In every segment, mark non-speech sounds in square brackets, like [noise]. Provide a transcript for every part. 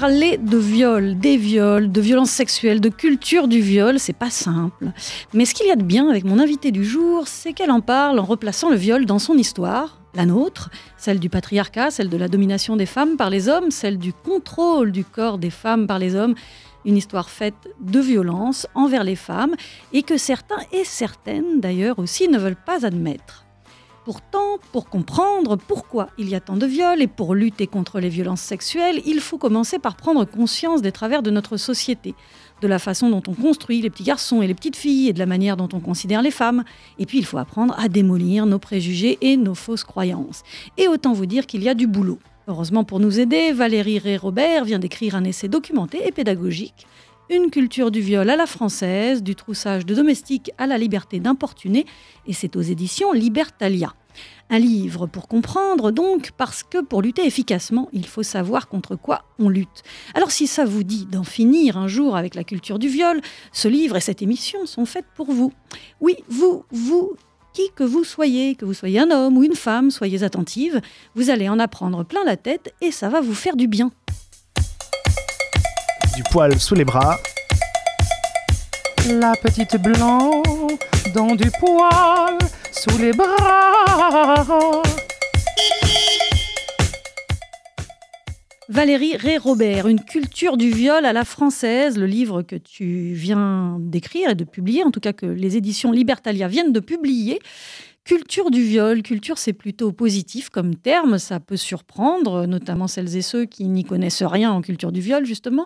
Parler de viol, des viols, de violences sexuelles, de culture du viol, c'est pas simple. Mais ce qu'il y a de bien avec mon invitée du jour, c'est qu'elle en parle en replaçant le viol dans son histoire, la nôtre, celle du patriarcat, celle de la domination des femmes par les hommes, celle du contrôle du corps des femmes par les hommes, une histoire faite de violence envers les femmes et que certains et certaines d'ailleurs aussi ne veulent pas admettre. Pourtant, pour comprendre pourquoi il y a tant de viols et pour lutter contre les violences sexuelles, il faut commencer par prendre conscience des travers de notre société, de la façon dont on construit les petits garçons et les petites filles et de la manière dont on considère les femmes. Et puis il faut apprendre à démolir nos préjugés et nos fausses croyances. Et autant vous dire qu'il y a du boulot. Heureusement pour nous aider, Valérie Ré-Robert vient d'écrire un essai documenté et pédagogique une culture du viol à la française, du troussage de domestiques à la liberté d'importuner, et c'est aux éditions Libertalia. Un livre pour comprendre donc, parce que pour lutter efficacement, il faut savoir contre quoi on lutte. Alors si ça vous dit d'en finir un jour avec la culture du viol, ce livre et cette émission sont faites pour vous. Oui, vous, vous, qui que vous soyez, que vous soyez un homme ou une femme, soyez attentive, vous allez en apprendre plein la tête et ça va vous faire du bien du poil sous les bras. La petite blanc dans du poil sous les bras. Valérie Ré-Robert, Une culture du viol à la française, le livre que tu viens d'écrire et de publier, en tout cas que les éditions Libertalia viennent de publier. Culture du viol, culture c'est plutôt positif comme terme, ça peut surprendre, notamment celles et ceux qui n'y connaissent rien en culture du viol justement.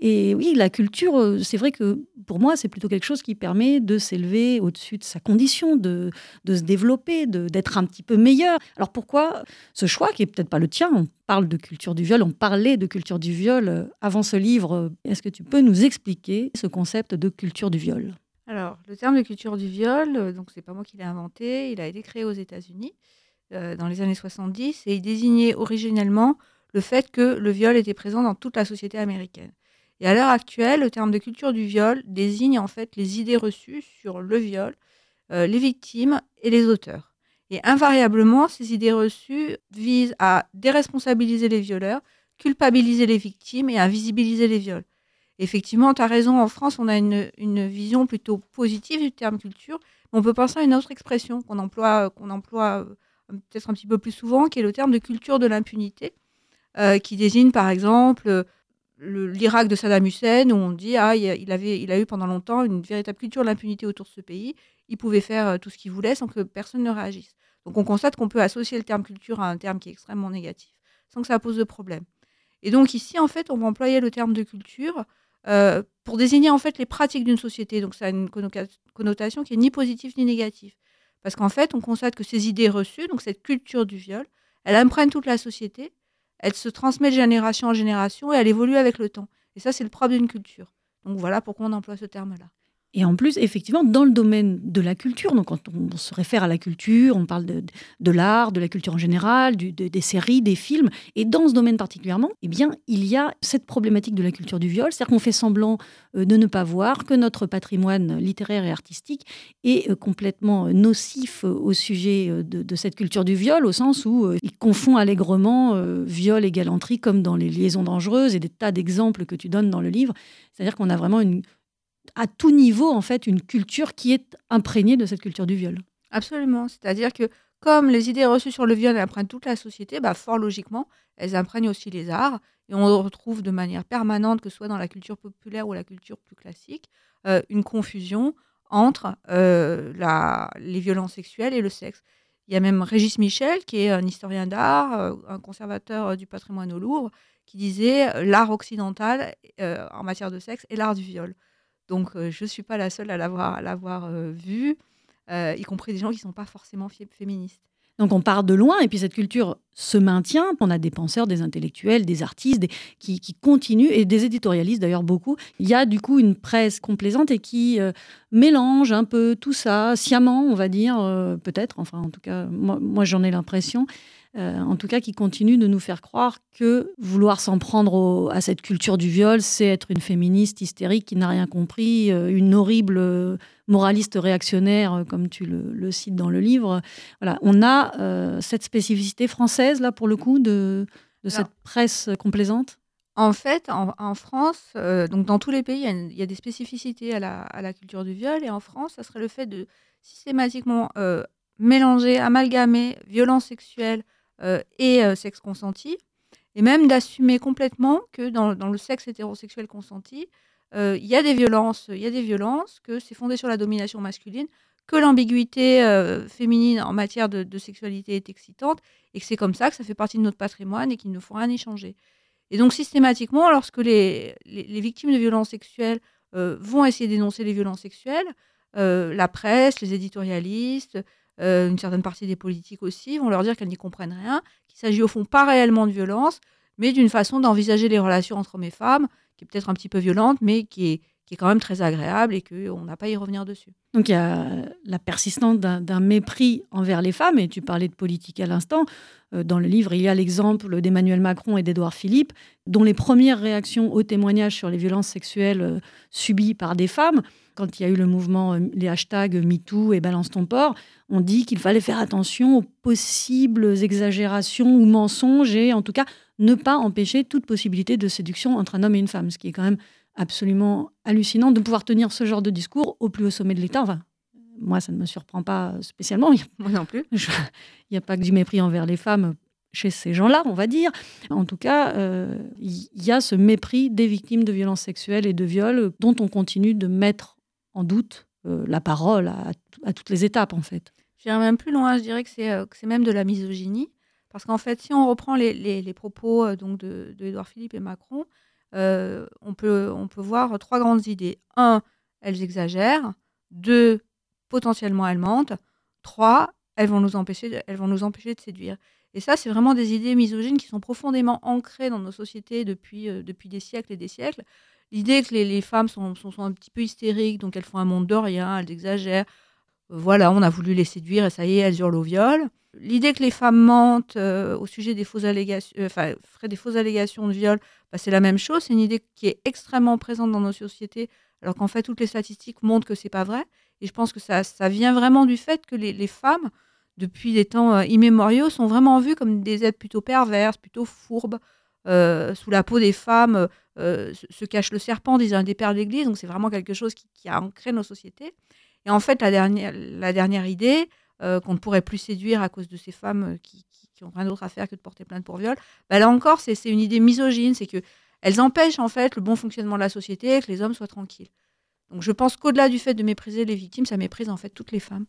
Et oui, la culture, euh, c'est vrai que pour moi c'est plutôt quelque chose qui permet de s'élever au-dessus de sa condition, de, de se développer, d'être un petit peu meilleur. Alors pourquoi ce choix qui est peut-être pas le tien On parle de culture du viol, on parlait de culture du viol euh, avant ce livre. Est-ce que tu peux nous expliquer ce concept de culture du viol? Alors, le terme de culture du viol, euh, donc c'est pas moi qui l'ai inventé, il a été créé aux États-Unis euh, dans les années 70 et il désignait originellement le fait que le viol était présent dans toute la société américaine. Et à l'heure actuelle, le terme de culture du viol désigne en fait les idées reçues sur le viol, euh, les victimes et les auteurs. Et invariablement, ces idées reçues visent à déresponsabiliser les violeurs, culpabiliser les victimes et invisibiliser les viols. Effectivement, tu as raison, en France, on a une, vision plutôt positive du terme culture. on peut penser à une autre expression qu'on emploie, qu'on emploie euh, peut-être un petit peu plus souvent, qui est le terme de culture de l'impunité, euh, qui désigne par exemple l'Irak de Saddam Hussein, où on dit ah, il, avait, il a eu pendant longtemps une véritable culture de l'impunité autour de ce pays. Il pouvait faire euh, tout ce qu'il voulait sans que personne ne réagisse. Donc on constate qu'on peut associer le terme culture à un terme qui est extrêmement négatif, sans que ça pose de problème. Et donc ici, en fait, on va employer le terme de culture euh, pour désigner en fait les pratiques d'une société. Donc ça a une connotation qui est ni positive ni négative. Parce qu'en fait, on constate que ces idées reçues, donc cette culture du viol, elle imprègne toute la société, elle se transmet de génération en génération et elle évolue avec le temps. Et ça, c'est le propre d'une culture. Donc voilà pourquoi on emploie ce terme-là. Et en plus, effectivement, dans le domaine de la culture, donc quand on se réfère à la culture, on parle de, l'art, de la culture en général, des séries, des films. Et dans ce domaine particulièrement, eh bien, il y a cette problématique de la culture du viol, c'est-à-dire qu'on fait semblant euh, de ne pas voir que notre patrimoine littéraire et artistique est euh, complètement nocif au sujet euh, de, cette culture du viol, au sens où il confond allègrement viol et galanterie, comme dans les liaisons dangereuses et des tas d'exemples que tu donnes dans le livre. C'est-à-dire qu'on a vraiment une à tout niveau, en fait, une culture qui est imprégnée de cette culture du viol. Absolument. C'est-à-dire que comme les idées reçues sur le viol imprègnent toute la société, bah, fort logiquement, elles imprègnent aussi les arts. Et on retrouve de manière permanente, que ce soit dans la culture populaire ou la culture plus classique, euh, une confusion entre euh, les violences sexuelles et le sexe. Il y a même Régis Michel, qui est un historien d'art, euh, un conservateur du patrimoine au Louvre, qui disait l'art occidental en matière de sexe est l'art du viol. Donc, je ne suis pas la seule à l'avoir vu, y compris des gens qui ne sont pas forcément féministes. Donc on part de loin et puis cette culture se maintient. On a des penseurs, des intellectuels, des artistes qui, continuent et des éditorialistes d'ailleurs beaucoup. Il y a du coup une presse complaisante et qui mélange un peu tout ça sciemment, on va dire, peut-être. Enfin en tout cas, moi j'en ai l'impression. Euh, en tout cas qui continue de nous faire croire que vouloir s'en prendre à cette culture du viol, c'est être une féministe hystérique qui n'a rien compris, euh, une horrible euh, moraliste réactionnaire, comme tu le, cites dans le livre. Voilà, on a cette spécificité française, là, pour le coup, de, cette presse complaisante? En fait, en, France, donc dans tous les pays, il y, a, des spécificités à la, culture du viol. Et en France, ça serait le fait de systématiquement mélanger, amalgamer violence sexuelle et sexe consenti. Et même d'assumer complètement que dans, le sexe hétérosexuel consenti, il y a des violences, y a des violences, que c'est fondé sur la domination masculine, que l'ambiguïté féminine en matière de, sexualité est excitante, et que c'est comme ça que ça fait partie de notre patrimoine et qu'il ne faut rien y changer. Et donc systématiquement, lorsque les, les, victimes de violences sexuelles euh, vont essayer d'énoncer les violences sexuelles, euh, la presse, les éditorialistes, euh, une certaine partie des politiques aussi, vont leur dire qu'elles n'y comprennent rien, qu'il s'agit au fond pas réellement de violence, mais d'une façon d'envisager les relations entre hommes et femmes, qui est peut-être un petit peu violente, mais qui est, qui est quand même très agréable et qu'on n'a pas à y revenir dessus. Donc il y a la persistance d'un mépris envers les femmes, et tu parlais de politique à l'instant. Euh, dans le livre, il y a l'exemple d'Emmanuel Macron et d'Édouard Philippe, dont les premières réactions aux témoignages sur les violences sexuelles euh, subies par des femmes, quand il y a eu le mouvement, euh, les hashtags MeToo et Balance ton port, on dit qu'il fallait faire attention aux possibles exagérations ou mensonges et en tout cas ne pas empêcher toute possibilité de séduction entre un homme et une femme, ce qui est quand même absolument hallucinant de pouvoir tenir ce genre de discours au plus haut sommet de l'État. Enfin, moi, ça ne me surprend pas spécialement. Moi non plus. Il n'y a pas que du mépris envers les femmes chez ces gens-là, on va dire. En tout cas, euh, il y a ce mépris des victimes de violences sexuelles et de viols dont on continue de mettre en doute euh, la parole à, toutes les étapes, en fait. J'irais même plus loin, je dirais que c'est, euh, même de la misogynie. Parce qu'en fait, si on reprend les, propos donc de, de Philippe et Macron, euh, on, peut, on peut voir trois grandes idées. Un, elles exagèrent. Deux, potentiellement elles mentent. Trois, elles vont nous empêcher de, elles vont nous empêcher de séduire. Et ça, c'est vraiment des idées misogynes qui sont profondément ancrées dans nos sociétés depuis, euh, depuis des siècles et des siècles. L'idée que les, femmes sont, sont, un petit peu hystériques, donc elles font un monde de rien, elles exagèrent. Voilà, on a voulu les séduire et ça y est, elles hurlent au viol. L'idée que les femmes mentent euh, au sujet des fausses allégations, euh, enfin, feraient des fausses allégations de viol, bah, c'est la même chose. C'est une idée qui est extrêmement présente dans nos sociétés, alors qu'en fait, toutes les statistiques montrent que c'est pas vrai. Et je pense que ça, ça vient vraiment du fait que les, femmes, depuis des temps euh, immémoriaux, sont vraiment vues comme des êtres plutôt perverses, plutôt fourbes. sous la peau des femmes se, cache le serpent, disait un des pères d'église. Donc c'est vraiment quelque chose qui, qui, a ancré nos sociétés. Et en fait, la dernière, la dernière idée, euh, qu'on ne pourrait plus séduire à cause de ces femmes euh, qui, qui, ont rien d'autre à faire que de porter plainte pour viol, bah, là encore, c'est une idée misogyne, c'est que elles empêchent en fait le bon fonctionnement de la société et que les hommes soient tranquilles. Donc je pense qu'au-delà du fait de mépriser les victimes, ça méprise en fait toutes les femmes.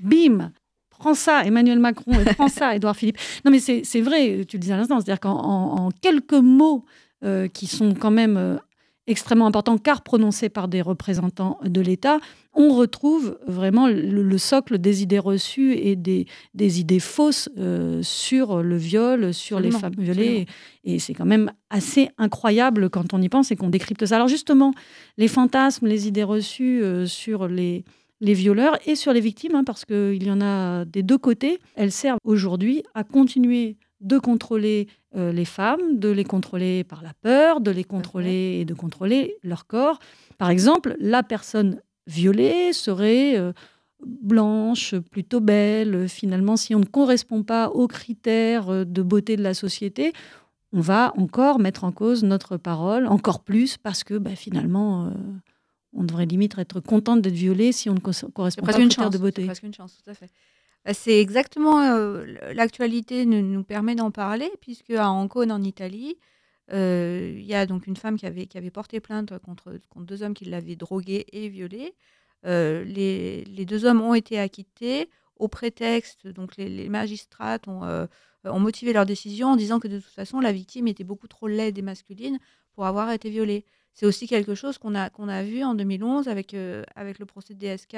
Bim Prends ça, Emmanuel Macron, et prends ça, Édouard Philippe. Non mais c'est vrai, tu le disais à l'instant, c'est-à-dire qu'en quelques mots euh, qui sont quand même extrêmement important car prononcé par des représentants de l'État, on retrouve vraiment le, socle des idées reçues et des, des idées fausses euh, sur le viol, sur les femmes violées. Et c'est quand même assez incroyable quand on y pense et qu'on décrypte ça. Alors justement, les fantasmes, les idées reçues euh, sur les, les violeurs et sur les victimes, hein, parce qu'il y en a des deux côtés, elles servent aujourd'hui à continuer de contrôler euh, les femmes, de les contrôler par la peur, de les contrôler et de contrôler leur corps. Par exemple, la personne violée serait euh, blanche, plutôt belle. Finalement, si on ne correspond pas aux critères euh, de beauté de la société, on va encore mettre en cause notre parole, encore plus, parce que bah, finalement, on devrait limite être contente d'être violée si on ne correspond pas aux critères de beauté. C'est presque une chance, tout à fait. Bah, c'est exactement l'actualité nous, permet d'en parler, puisque à Ancône, en Italie, il y a donc une femme qui avait, porté plainte contre, deux hommes qui l'avaient droguée et violée. Les, les, deux hommes ont été acquittés au prétexte, donc les, magistrats ont, motivé leur décision en disant que de toute façon la victime était beaucoup trop laide et masculine pour avoir été violée. C'est aussi quelque chose qu'on a, a vu en 2011 avec, avec le procès de DSK,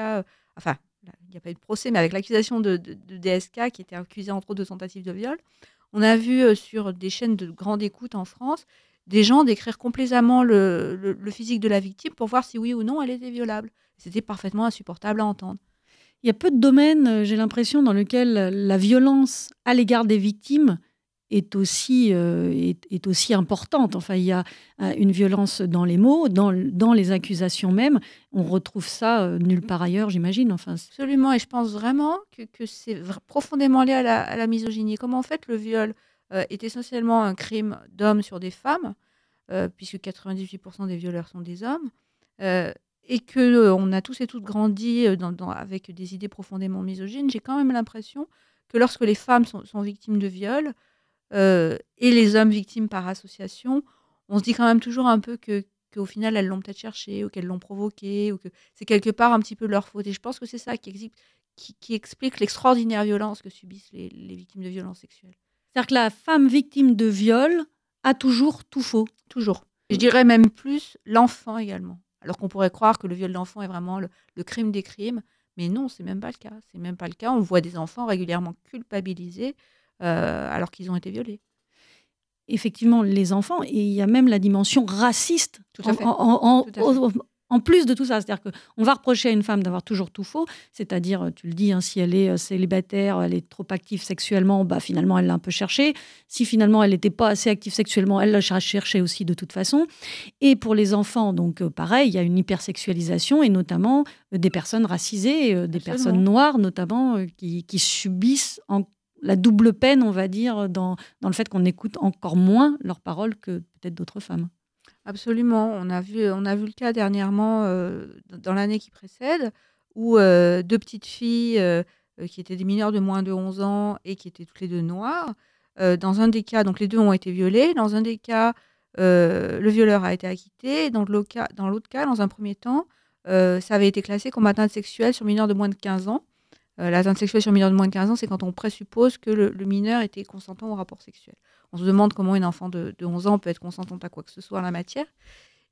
enfin il n'y a pas eu de procès, mais avec l'accusation de, DSK, qui était accusé entre autres de tentative de viol, on a vu euh, sur des chaînes de grande écoute en France des gens décrire complaisamment le, physique de la victime pour voir si oui ou non elle était violable. C'était parfaitement insupportable à entendre. Il y a peu de domaines, euh, j'ai l'impression, dans lesquels la violence à l'égard des victimes est aussi, euh, est, aussi importante. Enfin, il y a euh, une violence dans les mots, dans, dans les accusations même. On retrouve ça euh, nulle part ailleurs, j'imagine. Enfin, Absolument, et je pense vraiment que, que c'est profondément lié à la, à la, misogynie. Comme en fait le viol est essentiellement un crime d'hommes sur des femmes, puisque 98% des violeurs sont des hommes, et que on a tous et toutes grandi avec des idées profondément misogynes, j'ai quand même l'impression que lorsque les femmes sont, victimes de viol et les hommes victimes par association, on se dit quand même toujours un peu que qu'au final elles l'ont peut-être cherché ou qu'elles l'ont provoqué ou que c'est quelque part un petit peu leur faute. Et je pense que c'est ça qui, qui, explique l'extraordinaire violence que subissent les, les victimes de violences sexuelles. C'est-à-dire que la femme victime de viol a toujours tout faux. Toujours. Je dirais même plus l'enfant également. Alors qu'on pourrait croire que le viol d'enfant est vraiment le, crime des crimes, mais non, c'est même pas le cas. C'est même pas le cas. On voit des enfants régulièrement culpabilisés euh, alors qu'ils ont été violés. Effectivement, les enfants, et il y a même la dimension raciste Tout à fait. En plus de tout ça, c'est-à-dire qu'on va reprocher à une femme d'avoir toujours tout faux, c'est-à-dire, tu le dis, hein, si elle est euh, célibataire, elle est trop active sexuellement, bah, finalement, elle l'a un peu cherché. Si finalement, elle n'était pas assez active sexuellement, elle l'a cherché aussi de toute façon. Et pour les enfants, donc euh, pareil, il y a une hypersexualisation, et notamment des personnes racisées, des personnes noires notamment, qui, subissent la double peine, on va dire, dans, dans le fait qu'on écoute encore moins leurs paroles que peut-être d'autres femmes. Absolument. On a vu, on a vu le cas dernièrement, euh, dans l'année qui précède, où euh, deux petites filles euh, qui étaient des mineurs de moins de 11 ans et qui étaient toutes les deux noires. dans un des cas, donc les deux ont été violés. Dans un des cas, le violeur a été acquitté. Dans l'autre cas, dans cas, dans un premier temps, ça avait été classé comme atteinte sexuelle sur mineurs de moins de 15 ans. L'atteinte sexuelle sur mineurs de moins de 15 ans, c'est quand on présuppose que le, mineur était consentant au rapport sexuel. On se demande comment une enfant de, 11 ans peut être consentante à quoi que ce soit en la matière.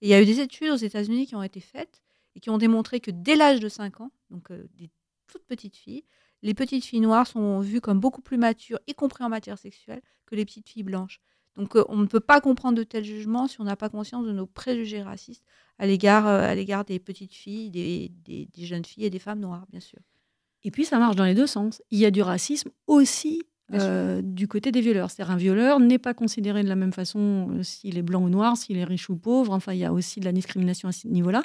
Et il y a eu des études aux États-Unis qui ont été faites et qui ont démontré que dès l'âge de 5 ans, donc euh, des toutes petites filles, les petites filles noires sont vues comme beaucoup plus matures, y compris en matière sexuelle, que les petites filles blanches. Donc euh, on ne peut pas comprendre de tels jugements si on n'a pas conscience de nos préjugés racistes à l'égard euh, des petites filles, des, jeunes filles et des femmes noires, bien sûr. Et puis ça marche dans les deux sens. Il y a du racisme aussi euh, du côté des violeurs. C'est-à-dire un violeur n'est pas considéré de la même façon euh, s'il est blanc ou noir, s'il est riche ou pauvre. Enfin, il y a aussi de la discrimination à ce niveau-là.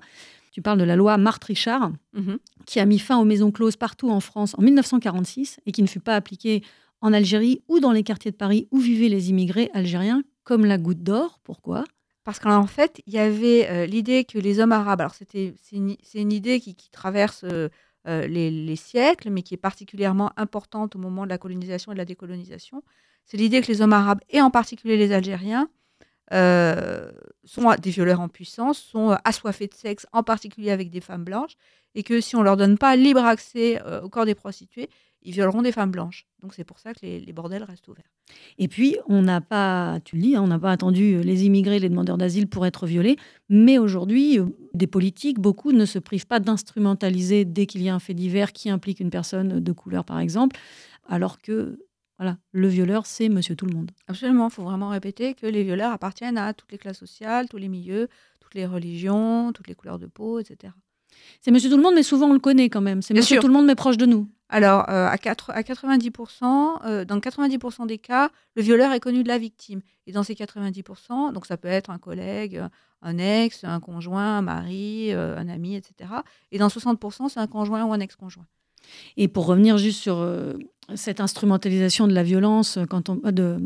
Tu parles de la loi Marthe-Richard, mhm. qui a mis fin aux maisons closes partout en France en 1946 et qui ne fut pas appliquée en Algérie ou dans les quartiers de Paris où vivaient les immigrés algériens comme la goutte d'or. Pourquoi? Parce qu'en fait, il y avait euh, l'idée que les hommes arabes, alors c'était, c'est, une, idée qui, traverse euh, les, siècles, mais qui est particulièrement importante au moment de la colonisation et de la décolonisation, c'est l'idée que les hommes arabes, et en particulier les Algériens, euh, sont des violeurs en puissance, sont euh, assoiffés de sexe, en particulier avec des femmes blanches, et que si on leur donne pas libre accès au corps des prostituées, ils violeront des femmes blanches. Donc c'est pour ça que les, bordels restent ouverts. Et puis, on n'a pas, tu le dis, hein, on n'a pas attendu les immigrés, les demandeurs d'asile pour être violés, mais aujourd'hui, euh, des politiques, beaucoup ne se privent pas d'instrumentaliser dès qu'il y a un fait divers qui implique une personne de couleur, par exemple, alors que voilà, le violeur, c'est monsieur tout le monde. Absolument, il faut vraiment répéter que les violeurs appartiennent à toutes les classes sociales, tous les milieux, toutes les religions, toutes les couleurs de peau, etc. C'est monsieur tout le monde, mais souvent on le connaît quand même. C'est monsieur tout le monde, mais proche de nous. Alors, euh, à, 4, à 90%, euh, dans 90% des cas, le violeur est connu de la victime. Et dans ces 90%, donc ça peut être un collègue, un ex, un conjoint, un mari, euh, un ami, etc. Et dans 60%, c'est un conjoint ou un ex-conjoint. Et pour revenir juste sur euh, cette instrumentalisation de la violence, euh, quand on, de,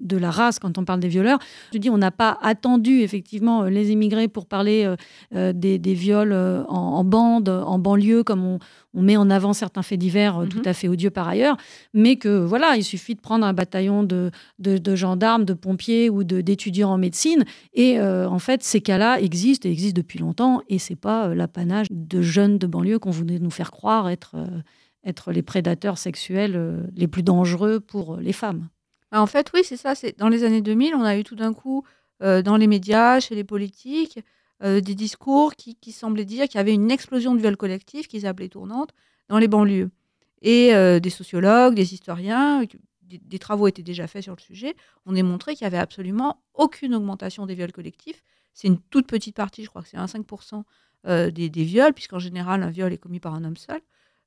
de la race, quand on parle des violeurs, je dis, on n'a pas attendu effectivement les immigrés pour parler des, des, viols en, bande, en banlieue, comme on, on, met en avant certains faits divers tout mhm. à fait odieux par ailleurs, mais que voilà, il suffit de prendre un bataillon de, de, gendarmes, de pompiers ou d'étudiants en médecine, et en fait, ces cas-là existent et existent depuis longtemps, et c'est pas l'apanage de jeunes de banlieue qu'on voulait nous faire croire être être les prédateurs sexuels euh, les plus dangereux pour les femmes. Bah, en fait, oui, c'est ça. C'est dans les années 2000, on a eu tout d'un coup euh, dans les médias, chez les politiques, euh, des discours qui, semblaient dire qu'il y avait une explosion de viol collectif qu'ils appelaient tournante dans les banlieues. Et des sociologues, des historiens, des, travaux étaient déjà faits sur le sujet, ont démontré qu'il n'y avait absolument aucune augmentation des viols collectifs. C'est une toute petite partie, je crois que c'est 1,5% des, des viols, puisqu'en général, un viol est commis par un homme seul.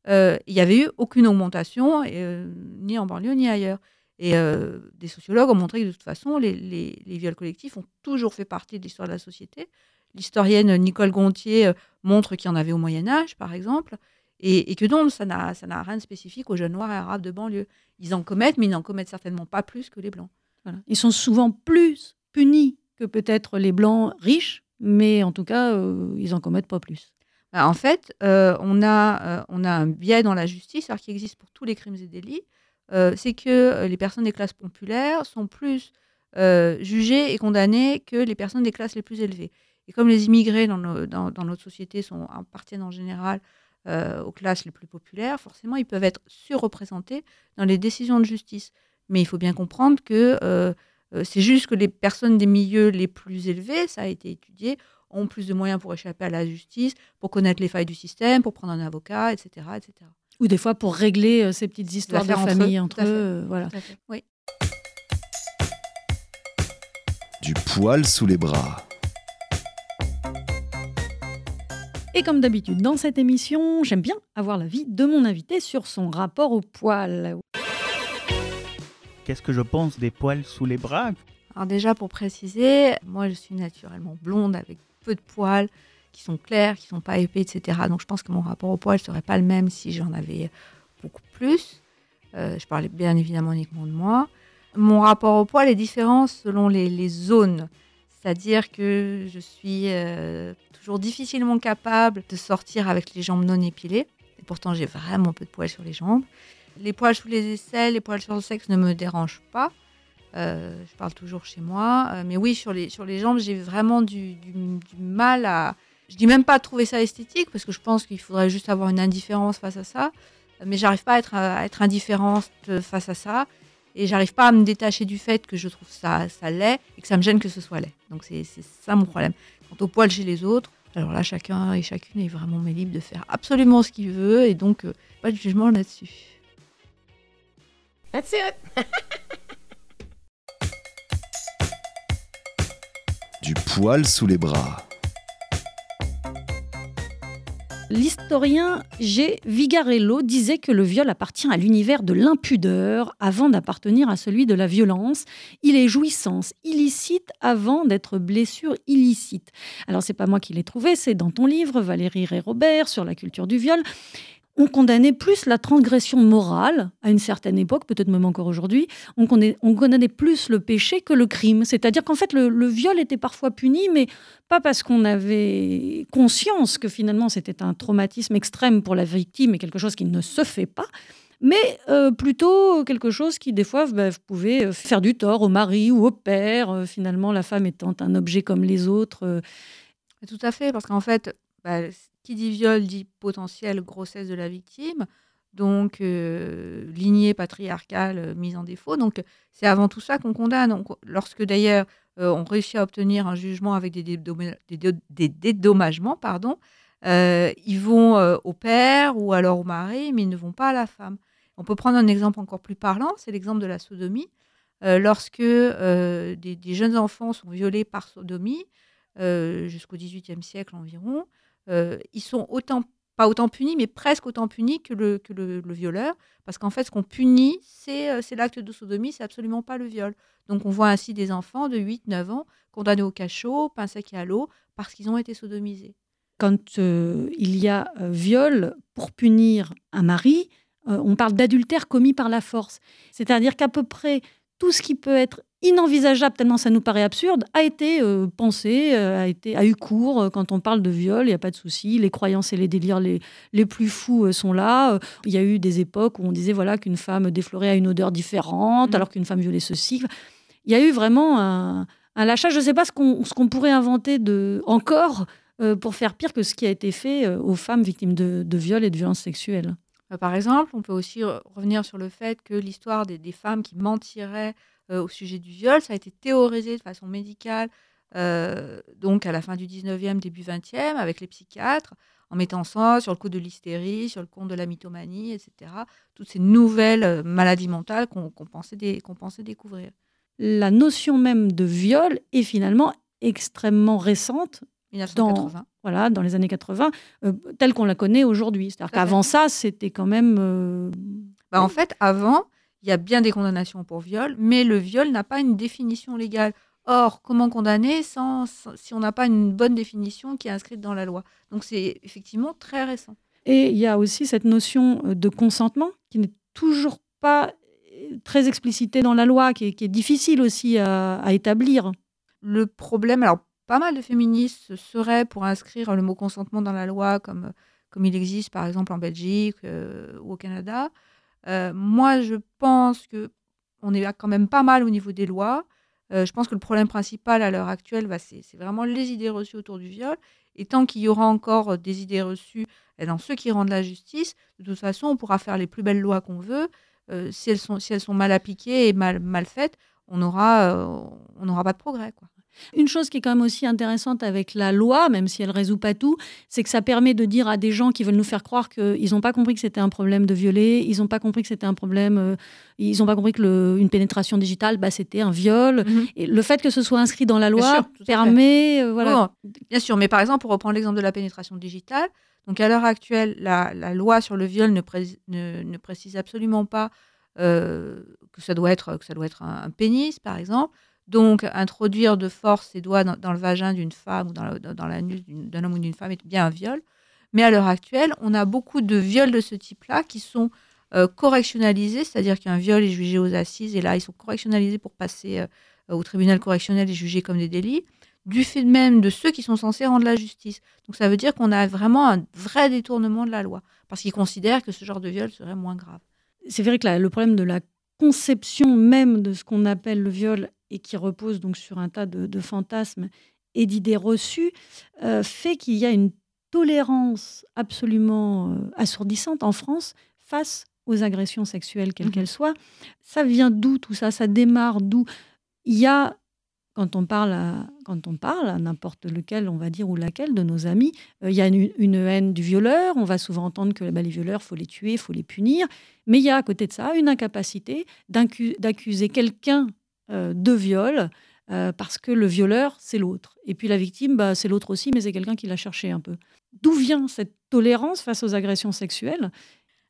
Euh, il n'y avait eu aucune augmentation, euh, ni en banlieue, ni ailleurs. Et euh, des sociologues ont montré que de toute façon, les, viols collectifs ont toujours fait partie de l'histoire de la société. L'historienne Nicole Gontier montre qu'il y en avait au Moyen Âge, par exemple, et, que donc ça n'a rien de spécifique aux jeunes noirs et arabes de banlieue. Ils en commettent, mais ils n'en commettent certainement pas plus que les blancs. Ils sont souvent plus punis que peut-être les blancs riches, mais en tout cas, ils en commettent pas plus. Bah, en fait, euh, on, a, euh, on a un biais dans la justice, alors qui existe pour tous les crimes et délits, c'est que les personnes des classes populaires sont plus jugées et condamnées que les personnes des classes les plus élevées. Et comme les immigrés dans, notre société appartiennent en général aux classes les plus populaires, forcément, ils peuvent être surreprésentés dans les décisions de justice. Mais il faut bien comprendre que euh, c'est juste que les personnes des milieux les plus élevés, ça a été étudié, ont plus de moyens pour échapper à la justice, pour connaître les failles du système, pour prendre un avocat, etc. etc. Ou des fois pour régler euh, ces petites histoires de famille entre eux. Euh, voilà. Oui. Du poil sous les bras. Et comme d'habitude dans cette émission, j'aime bien avoir l'avis de mon invité sur son rapport au poil. Qu'est-ce que je pense des poils sous les bras? Alors déjà pour préciser, moi je suis naturellement blonde avec peu de poils qui sont clairs, qui sont pas épais, etc. Donc je pense que mon rapport au poil serait pas le même si j'en avais beaucoup plus. Euh, je parlais bien évidemment uniquement de moi. Mon rapport au poil est différent selon les, zones. C'est-à-dire que je suis euh, toujours difficilement capable de sortir avec les jambes non épilées. Et pourtant, j'ai vraiment peu de poils sur les jambes. Les poils sous les aisselles, les poils sur le sexe ne me dérangent pas. Euh, je parle toujours chez moi. Euh, mais oui, sur les, sur les jambes, j'ai vraiment du, mal à. Je dis même pas à trouver ça esthétique, parce que je pense qu'il faudrait juste avoir une indifférence face à ça. Mais j'arrive pas à être, à être indifférente face à ça. Et j'arrive pas à me détacher du fait que je trouve ça, ça laid et que ça me gêne que ce soit laid. Donc c'est ça mon problème. Quant aux poils chez les autres, alors là, chacun et chacune est vraiment libre de faire absolument ce qu'il veut. Et donc, euh, pas de jugement là-dessus. That's it. [laughs] du poil sous les bras. L'historien G. Vigarello disait que le viol appartient à l'univers de l'impudeur avant d'appartenir à celui de la violence. Il est jouissance illicite avant d'être blessure illicite. Alors c'est pas moi qui l'ai trouvé, c'est dans ton livre Valérie Ré Robert sur la culture du viol on condamnait plus la transgression morale à une certaine époque, peut-être même encore aujourd'hui. On, condamnait plus le péché que le crime. C'est-à-dire qu'en fait, le, viol était parfois puni, mais pas parce qu'on avait conscience que finalement c'était un traumatisme extrême pour la victime et quelque chose qui ne se fait pas, mais euh, plutôt quelque chose qui, des fois, bah, pouvait faire du tort au mari ou au père, euh, finalement, la femme étant un objet comme les autres. Euh. Tout à fait, parce qu'en fait, bah, qui dit viol dit potentielle grossesse de la victime, donc euh, lignée patriarcale euh, mise en défaut. Donc c'est avant tout ça qu'on condamne. Lorsque d'ailleurs euh, on réussit à obtenir un jugement avec des, des, dédommagements, pardon, ils vont au père ou alors au mari, mais ils ne vont pas à la femme. On peut prendre un exemple encore plus parlant, c'est l'exemple de la sodomie. lorsque des, jeunes enfants sont violés par sodomie, jusqu'au XVIIIe siècle environ, ils sont autant pas autant punis, mais presque autant punis que le, que le, violeur, parce qu'en fait, ce qu'on punit, euh, c'est l'acte de sodomie, c'est absolument pas le viol. Donc on voit ainsi des enfants de 8-9 ans condamnés au cachot, sec à l'eau, parce qu'ils ont été sodomisés. Quand euh, il y a viol pour punir un mari, on parle d'adultère commis par la force. C'est-à-dire qu'à peu près tout ce qui peut être inenvisageable, tellement ça nous paraît absurde, a été euh, pensé, euh, a, été, a eu cours. Euh, quand on parle de viol, il n'y a pas de souci. Les croyances et les délires les, les plus fous sont là. Il y a eu des époques où on disait voilà qu'une femme déflorait à une odeur différente, mm. alors qu'une femme violait ceci. Il y a eu vraiment un, un lâchage. Je ne sais pas ce qu'on qu'on pourrait inventer de, encore pour faire pire que ce qui a été fait aux femmes victimes de, de viol et de violences sexuelles. Par exemple, on peut aussi revenir sur le fait que l'histoire des, des femmes qui mentiraient au sujet du viol. Ça a été théorisé de façon médicale, euh, donc à la fin du 19e, début 20e, avec les psychiatres, en mettant ça sur le coup de l'hystérie, sur le compte de la mythomanie, etc. Toutes ces nouvelles euh, maladies mentales qu'on pensait, pensait découvrir. La notion même de viol est finalement extrêmement récente 1980. Dans, voilà, dans les années 80, telle qu'on la connaît aujourd'hui. C'est-à-dire qu'avant ça, c'était quand même. Bah, en fait, avant, il y a bien des condamnations pour viol, mais le viol n'a pas une définition légale. Or, comment condamner sans, si on n'a pas une bonne définition qui est inscrite dans la loi? Donc c'est effectivement très récent. Et il y a aussi cette notion euh, de consentement qui n'est toujours pas euh, très explicitée dans la loi, qui est, difficile aussi à, établir. le problème, alors pas mal de féministes seraient pour inscrire le mot consentement dans la loi comme, comme il existe par exemple en Belgique euh, ou au Canada. Euh, moi, je pense que on est quand même pas mal au niveau des lois. Euh, je pense que le problème principal à l'heure actuelle, bah, c'est vraiment les idées reçues autour du viol. Et tant qu'il y aura encore des idées reçues dans ceux qui rendent la justice, de toute façon, on pourra faire les plus belles lois qu'on veut. si, elles sont, si elles sont mal appliquées et mal, mal faites, on n'aura on n'aura pas de progrès. Quoi. Une chose qui est quand même aussi intéressante avec la loi, même si elle résout pas tout, c'est que ça permet de dire à des gens qui veulent nous faire croire qu'ils n'ont pas compris que c'était un problème de violer, ils n'ont pas compris que c'était un problème, euh, ils n'ont pas compris que une pénétration digitale, bah, c'était un viol. Mhm. Et le fait que ce soit inscrit dans la loi permet, euh, voilà. bien sûr, mais par exemple, pour reprendre l'exemple de la pénétration digitale, donc à l'heure actuelle, la, loi sur le viol ne, ne, précise absolument pas euh, que ça doit être, que ça doit être un pénis, par exemple. Donc, introduire de force ses doigts dans, le vagin d'une femme ou dans, la, dans l'anus d'un homme ou d'une femme est bien un viol. Mais à l'heure actuelle, on a beaucoup de viols de ce type-là qui sont euh, correctionnalisés, c'est-à-dire qu'un viol est jugé aux assises et là, ils sont correctionnalisés pour passer euh, au tribunal correctionnel et jugés comme des délits, du fait même de ceux qui sont censés rendre la justice. Donc, ça veut dire qu'on a vraiment un vrai détournement de la loi, parce qu'ils considèrent que ce genre de viol serait moins grave. C'est vrai que le problème de la conception même de ce qu'on appelle le viol et qui repose donc sur un tas de, fantasmes et d'idées reçues, euh, fait qu'il y a une tolérance absolument euh, assourdissante en France face aux agressions sexuelles, quelles mmh qu'elles soient. Ça vient d'où tout ça? Ça démarre d'où? Il y a, quand on parle à, quand on parle à n'importe lequel, on va dire, ou laquelle de nos amis, euh, il y a une, haine du violeur. On va souvent entendre que bah, les violeurs, faut les tuer, faut les punir. Mais il y a à côté de ça une incapacité d'accuser quelqu'un euh, de viol, euh, parce que le violeur, c'est l'autre. Et puis la victime, bah, c'est l'autre aussi, mais c'est quelqu'un qui l'a cherché un peu. D'où vient cette tolérance face aux agressions sexuelles?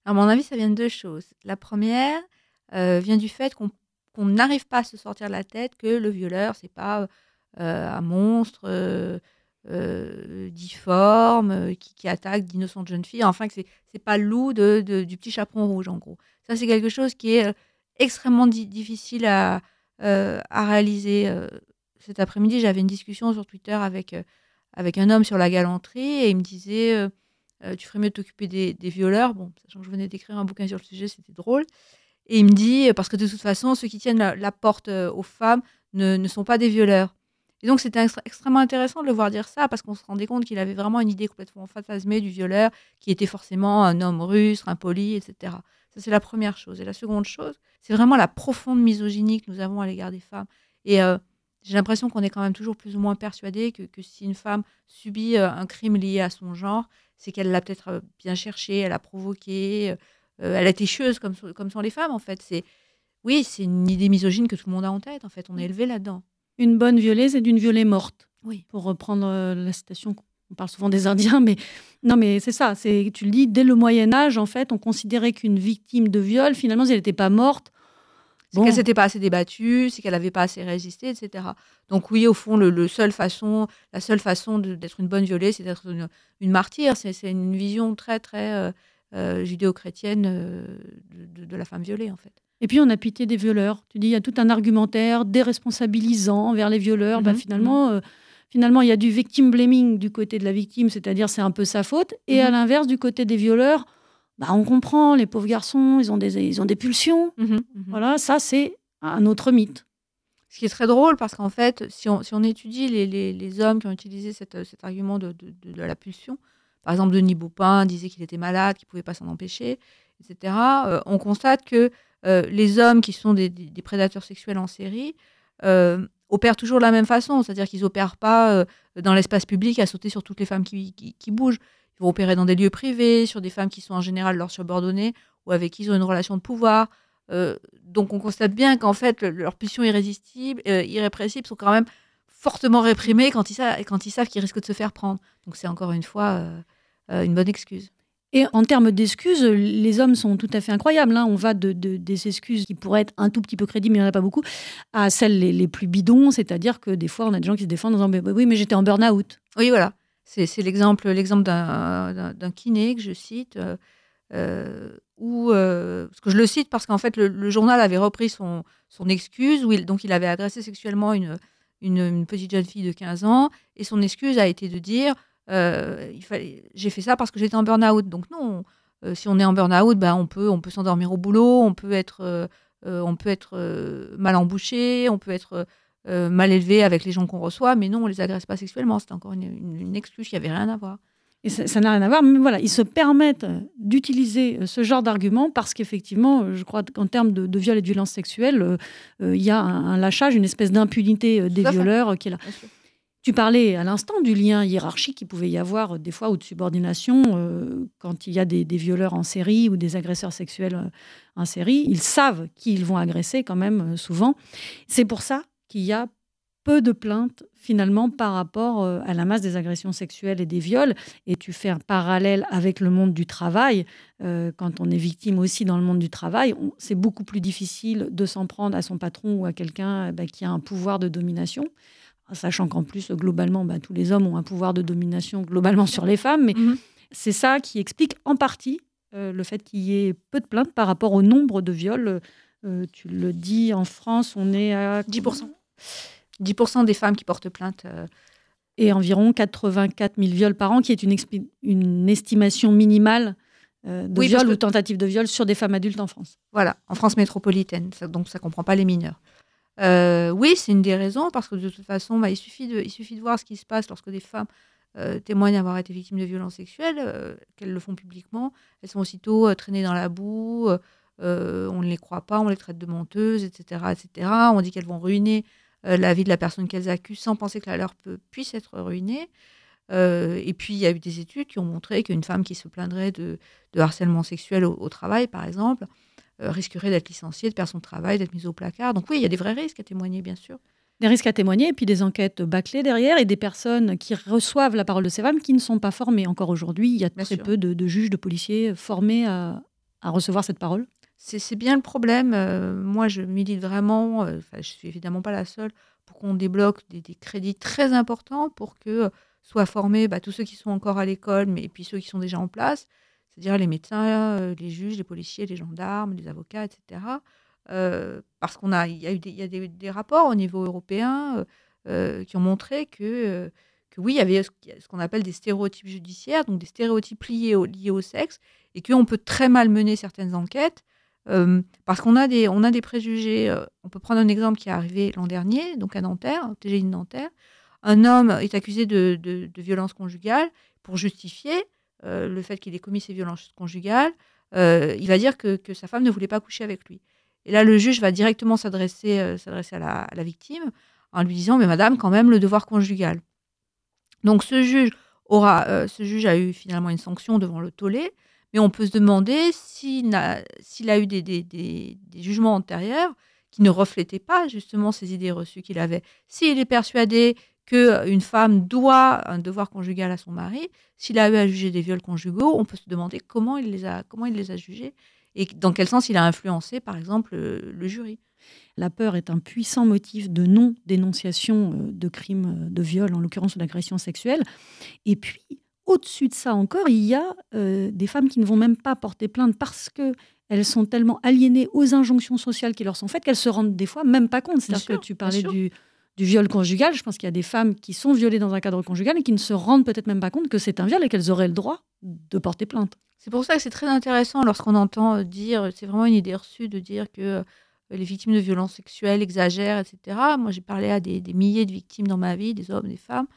À mon avis, ça vient de deux choses. La première vient du fait qu'on n'arrive pas à se sortir de la tête que le violeur, c'est pas un monstre difforme qui, attaque d'innocentes jeunes filles. Enfin, que c'est pas le loup de, du petit chaperon rouge, en gros. Ça, c'est quelque chose qui est extrêmement difficile à, euh, à réaliser. Euh, cet après-midi, j'avais une discussion sur Twitter avec, euh, avec un homme sur la galanterie et il me disait Tu ferais mieux de t'occuper des, violeurs. Bon, sachant que je venais d'écrire un bouquin sur le sujet, c'était drôle. Et il me dit Parce que de toute façon, ceux qui tiennent la, porte aux femmes ne, ne, sont pas des violeurs. Et donc, c'était extrêmement intéressant de le voir dire ça parce qu'on se rendait compte qu'il avait vraiment une idée complètement fantasmée du violeur qui était forcément un homme russe, impoli, etc. Ça, c'est la première chose. Et la seconde chose, c'est vraiment la profonde misogynie que nous avons à l'égard des femmes. Et euh, j'ai l'impression qu'on est quand même toujours plus ou moins persuadé que, si une femme subit euh, un crime lié à son genre, c'est qu'elle l'a peut-être euh, bien cherché, elle a provoqué, elle a été chieuse comme, comme sont les femmes, en fait. C'est Oui, c'est une idée misogyne que tout le monde a en tête, en fait. On est élevé là-dedans. Une bonne violée, c'est d'une violée morte. Oui. Pour reprendre la citation on parle souvent des Indiens, mais non, mais c'est ça. C'est tu le dis dès le Moyen Âge, en fait, on considérait qu'une victime de viol, finalement, si elle n'était pas morte, c'est qu'elle s'était pas assez débattue, c'est qu'elle n'avait pas assez résisté, etc. Donc oui, au fond, le, seul façon, la seule façon d'être une bonne violée, c'est d'être une, martyre. C'est une vision très très euh, euh, judéo-chrétienne euh, de, la femme violée, en fait. Et puis on a pitié des violeurs. Tu dis, il y a tout un argumentaire déresponsabilisant envers les violeurs. Bah, mhm, finalement. Mhm finalement, il y a du victim blaming du côté de la victime, c'est-à-dire c'est un peu sa faute. Et à mhm. l'inverse, du côté des violeurs, bah, on comprend, les pauvres garçons, ils ont des, ils ont des pulsions. Voilà, ça, c'est un autre mythe. Ce qui est très drôle, parce qu'en fait, si on, si on étudie les, les, les, hommes qui ont utilisé cet argument de, de, de, la pulsion, par exemple, Denis Baupin disait qu'il était malade, qu'il ne pouvait pas s'en empêcher, etc., euh, on constate que euh, les hommes qui sont des, prédateurs sexuels en série euh, opèrent toujours de la même façon, c'est-à-dire qu'ils n'opèrent pas dans l'espace public à sauter sur toutes les femmes qui, bougent. Ils vont opérer dans des lieux privés, sur des femmes qui sont en général leurs subordonnées ou avec qui ils ont une relation de pouvoir. Donc on constate bien qu'en fait, leurs pulsions irrésistibles, irrépressibles sont quand même fortement réprimées quand ils savent qu'ils risquent de se faire prendre. Donc c'est encore une fois une bonne excuse. Et en termes d'excuses, les hommes sont tout à fait incroyables. Hein. On va de, des excuses qui pourraient être un tout petit peu crédibles, mais il n'y en a pas beaucoup, à celles les, plus bidons, c'est-à-dire que des fois, on a des gens qui se défendent en disant Oui, mais j'étais en burn-out. Oui, voilà. C'est l'exemple d'un kiné que je cite, euh, euh où, euh, parce que je le cite parce qu'en fait, le, journal avait repris son, son excuse, où il, donc il avait agressé sexuellement une, une, une petite jeune fille de 15 ans, et son excuse a été de dire euh, il fallait, j'ai fait ça parce que j'étais en burn-out. Donc non, euh, si on est en burn-out, ben, on peut, on peut s'endormir au boulot, on peut être, euh, on peut être mal embouché, on peut être mal élevé avec les gens qu'on reçoit, mais non, on les agresse pas sexuellement. C'était encore une, une- une excuse qui avait rien à voir. Et ça n'a rien à voir, mais voilà, ils se permettent d'utiliser ce genre d'argument parce qu'effectivement, je crois qu'en termes de, de viol et de violence sexuelle, euh, il y a un, un lâchage, une espèce d'impunité des violeurs qui est là. Tu parlais à l'instant du lien hiérarchique qu'il pouvait y avoir euh, des fois ou de subordination euh, quand il y a des, violeurs en série ou des agresseurs sexuels euh, en série. Ils savent qui ils vont agresser quand même souvent. C'est pour ça qu'il y a peu de plaintes finalement par rapport à la masse des agressions sexuelles et des viols. Et tu fais un parallèle avec le monde du travail. Quand on est victime aussi dans le monde du travail, c'est beaucoup plus difficile de s'en prendre à son patron ou à quelqu'un bah, qui a un pouvoir de domination. Sachant qu'en plus, globalement, bah, tous les hommes ont un pouvoir de domination globalement sur les femmes. Mais Mhm. c'est ça qui explique en partie euh, le fait qu'il y ait peu de plaintes par rapport au nombre de viols. Euh, tu le dis, en France, on est à 10%. 10% des femmes qui portent plainte. euh, et environ 84 000 viols par an, qui est une, expi- une estimation minimale de Oui, que- ou tentatives de viol sur des femmes adultes en France. Voilà, en France métropolitaine, ça- donc ça comprend pas les mineurs. Euh, oui, c'est une des raisons, parce que de toute façon, bah, il, suffit de, voir ce qui se passe lorsque des femmes euh, témoignent avoir été victimes de violences sexuelles, euh, qu'elles le font publiquement. Elles sont aussitôt traînées dans la boue, on ne les croit pas, on les traite de menteuses, etc. etc. On dit qu'elles vont ruiner la vie de la personne qu'elles accusent sans penser que la leur peut, puisse être ruinée. Et puis, il y a eu des études qui ont montré qu'une femme qui se plaindrait de, harcèlement sexuel au- travail, par exemple, risquerait d'être licenciée, de perdre son travail, d'être mise au placard. Donc oui, il y a des vrais risques à témoigner, bien sûr. Des risques à témoigner, et puis des enquêtes bâclées derrière, et des personnes qui reçoivent la parole de ces femmes qui ne sont pas formées. Encore aujourd'hui, il y a Bien très sûr. peu de, de juges, de policiers formés à, à recevoir cette parole. C'est bien le problème. Euh, moi, je milite vraiment, euh, je suis évidemment pas la seule, pour qu'on débloque des, des crédits très importants pour que euh, soient formés bah, tous ceux qui sont encore à l'école, mais et puis ceux qui sont déjà en place, c'est-à-dire les médecins, euh, les juges, les policiers, les gendarmes, les avocats, etc. Euh, parce qu'on a, il y a eu des, y a des, rapports au niveau européen euh, qui ont montré que, que oui, il y avait ce qu'on appelle des stéréotypes judiciaires, donc des stéréotypes liés au, liés au sexe, et qu'on peut très mal mener certaines enquêtes parce qu'on a des, on a des préjugés. on peut prendre un exemple qui est arrivé l'an dernier, donc à Nanterre, TGI de Nanterre. Un homme est accusé de, de violence conjugale pour justifier euh, le fait qu'il ait commis ces violences conjugales. euh, il va dire que, que sa femme ne voulait pas coucher avec lui. Et là, le juge va directement s'adresser euh, à la, victime en lui disant Mais madame, quand même, le devoir conjugal. Donc ce juge, aura, ce juge a eu finalement une sanction devant le tollé, mais on peut se demander s'il s'il a eu des- des- des jugements antérieurs qui ne reflétaient pas justement ces idées reçues qu'il avait. S'il est persuadé qu'une femme doit un devoir conjugal à son mari, s'il a eu à juger des viols conjugaux, on peut se demander comment il les a, comment il les a jugés et dans quel sens il a influencé, par exemple, le, le jury. La peur est un puissant motif de non-dénonciation euh, de crimes euh, de viol, en l'occurrence d'agression sexuelle. Et puis, au-dessus de ça encore, il y a euh, des femmes qui ne vont même pas porter plainte parce que elles sont tellement aliénées aux injonctions sociales qui leur sont faites qu'elles se rendent des fois même pas compte. C'est-à-dire que tu parlais du, du viol conjugal. Je pense qu'il y a des femmes qui sont violées dans un cadre conjugal et qui ne se rendent peut-être même pas compte que c'est un viol et qu'elles auraient le droit de porter plainte. C'est pour ça que c'est très intéressant lorsqu'on entend dire, c'est vraiment une idée reçue de dire que euh, les victimes de violences sexuelles exagèrent, etc. Moi, j'ai parlé à des, milliers de victimes dans ma vie, des hommes, des femmes,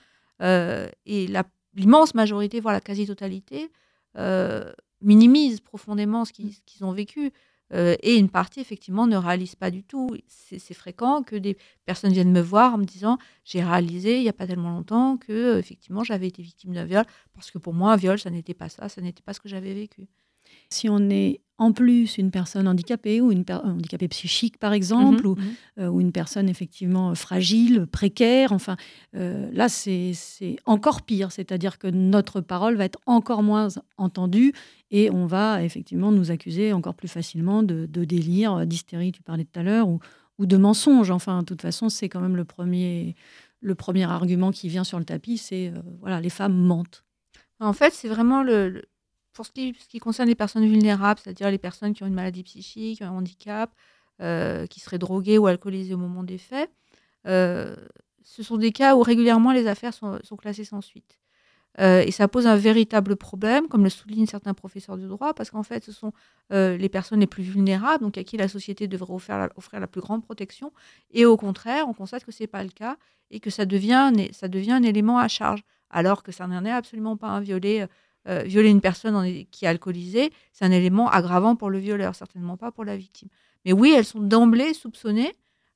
euh, et l'immense majorité, voire la quasi-totalité, euh, minimise profondément ce qu'ils ont vécu. Euh, et une partie, effectivement, ne réalise pas du tout. C'est fréquent que des personnes viennent me voir en me disant J'ai réalisé il n'y a pas tellement longtemps que, euh, effectivement, j'avais été victime d'un viol, parce que pour moi, un viol, ça n'était pas ça, ça n'était pas ce que j'avais vécu. Si on est en plus une personne handicapée ou une per- handicapée psychique par exemple, ou, Mhm, mhm. euh, ou une personne effectivement fragile, précaire, enfin euh, là c'est encore pire, c'est-à-dire que notre parole va être encore moins entendue et on va effectivement nous accuser encore plus facilement de, de délire, d'hystérie, tu parlais tout à l'heure, ou, ou de mensonge. Enfin, de toute façon, c'est quand même le premier, le premier argument qui vient sur le tapis, c'est euh, voilà, les femmes mentent. En fait, c'est vraiment le- pour ce qui, ce qui concerne les personnes vulnérables, c'est-à-dire les personnes qui ont une maladie psychique, un handicap, euh, qui seraient droguées ou alcoolisées au moment des faits. euh, ce sont des cas où régulièrement les affaires sont, classées sans suite. Euh, et ça pose un véritable problème, comme le soulignent certains professeurs de droit, parce qu'en fait, ce sont les personnes les plus vulnérables, donc à qui la société devrait offrir la, plus grande protection. Et au contraire, on constate que ce n'est pas le cas et que ça devient, un élément à charge, alors que ça n'en est absolument pas un violer. Euh, violer une personne en- qui est alcoolisée, c'est un élément aggravant pour le violeur, certainement pas pour la victime. Mais oui, elles sont d'emblée soupçonnées,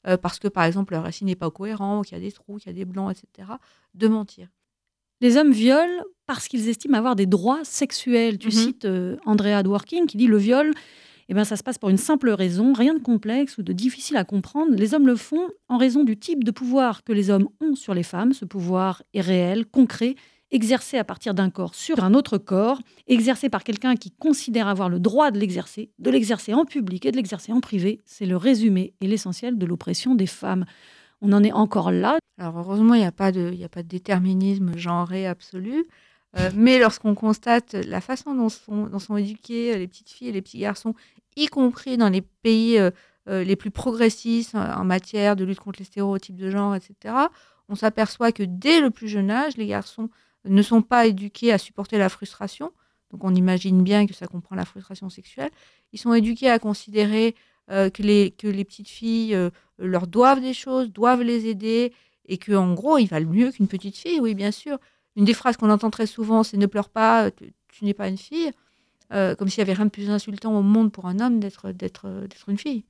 euh, parce que par exemple leur récit n'est pas cohérent, qu'il y a des trous, qu'il y a des blancs, etc., de mentir. Les hommes violent parce qu'ils estiment avoir des droits sexuels. Tu Mhm. cites euh, Andrea Dworkin qui dit le viol, eh ben, ça se passe pour une simple raison, rien de complexe ou de difficile à comprendre. Les hommes le font en raison du type de pouvoir que les hommes ont sur les femmes. Ce pouvoir est réel, concret, exercé à partir d'un corps sur un autre corps, exercé par quelqu'un qui considère avoir le droit de l'exercer, de l'exercer en public et de l'exercer en privé. C'est le résumé et l'essentiel de l'oppression des femmes. On en est encore là. Alors heureusement, il n'y a, pas de- a pas de déterminisme genré absolu. Euh, mais lorsqu'on constate la façon dont sont, dont sont éduquées euh, les petites filles et les petits garçons, y compris dans les pays euh, les plus progressistes en matière de lutte contre les stéréotypes de genre, etc., on s'aperçoit que dès le plus jeune âge, les garçons ne sont pas éduqués à supporter la frustration. Donc on imagine bien que ça comprend la frustration sexuelle. Ils sont éduqués à considérer euh, que, les, que les petites filles euh, leur doivent des choses, doivent les aider, et que en gros, ils valent mieux qu'une petite fille, oui, bien sûr. Une des phrases qu'on entend très souvent, c'est ne pleure pas, tu, tu n'es pas une fille. Euh, comme s'il y avait rien de plus insultant au monde pour un homme d'être d'être d'être une fille.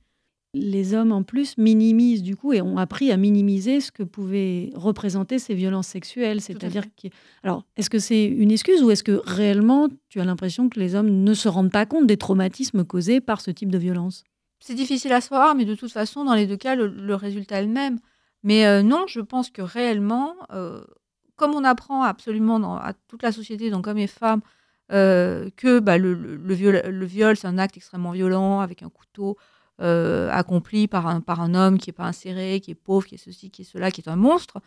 Les hommes en plus minimisent du coup et ont appris à minimiser ce que pouvaient représenter ces violences sexuelles. C'est-à-dire que, alors, est-ce que c'est une excuse ou est-ce que réellement tu as l'impression que les hommes ne se rendent pas compte des traumatismes causés par ce type de violence? C'est difficile à savoir, mais de toute façon, dans les deux cas, le, le résultat est le même. Mais euh, non, je pense que réellement, euh, comme on apprend absolument dans, à toute la société, donc hommes et femmes, euh, que bah, le, le- le viol, le viol, c'est un acte extrêmement violent, avec un couteau euh, accompli par un, par un homme qui n'est pas inséré, qui est pauvre, qui est ceci, qui est cela, qui est un monstre.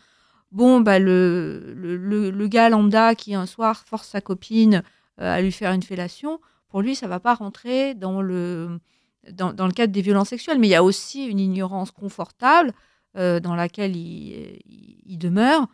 Bon, bah, le, le, le- gars lambda qui un soir force sa copine euh, à lui faire une fellation, pour lui, ça va pas rentrer dans le, dans, le cadre des violences sexuelles. Mais il y a aussi une ignorance confortable euh, dans laquelle il, il- il demeure,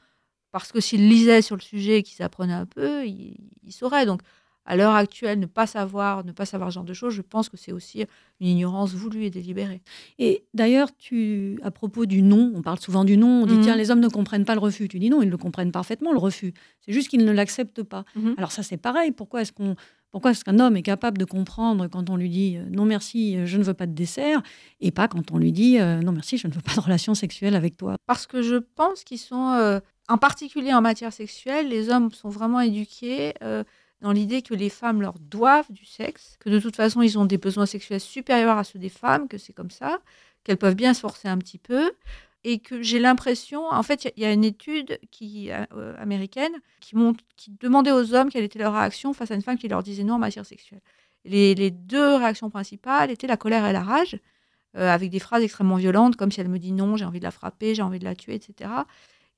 parce que s'il lisait sur le sujet et qu'il s'apprenait un peu, il, il saurait. Donc, à l'heure actuelle, ne pas savoir, ne pas savoir ce genre de choses, je pense que c'est aussi une ignorance voulue et délibérée. Et d'ailleurs, tu, à propos du non, on parle souvent du non, on dit Mhm. tiens, les hommes ne comprennent pas le refus. Tu dis non, ils le comprennent parfaitement, le refus. C'est juste qu'ils ne l'acceptent pas. Mhm. Alors ça, c'est pareil. Pourquoi est-ce qu'on, pourquoi est-ce qu'un homme est capable de comprendre quand on lui dit euh, non merci, euh, je ne veux pas de dessert, et pas quand on lui dit euh, non merci, je ne veux pas de relation sexuelle avec toi? Parce que je pense qu'ils sont, euh, en particulier en matière sexuelle, les hommes sont vraiment éduqués euh, dans l'idée que les femmes leur doivent du sexe, que de toute façon ils ont des besoins sexuels supérieurs à ceux des femmes, que c'est comme ça, qu'elles peuvent bien se forcer un petit peu. Et que j'ai l'impression, en fait, il y a- une étude qui, euh, américaine qui demandait aux hommes quelle était leur réaction face à une femme qui leur disait non en matière sexuelle. Les, les deux réactions principales étaient la colère et la rage, euh, avec des phrases extrêmement violentes, comme si elle me dit non, j'ai envie de la frapper, j'ai envie de la tuer, etc.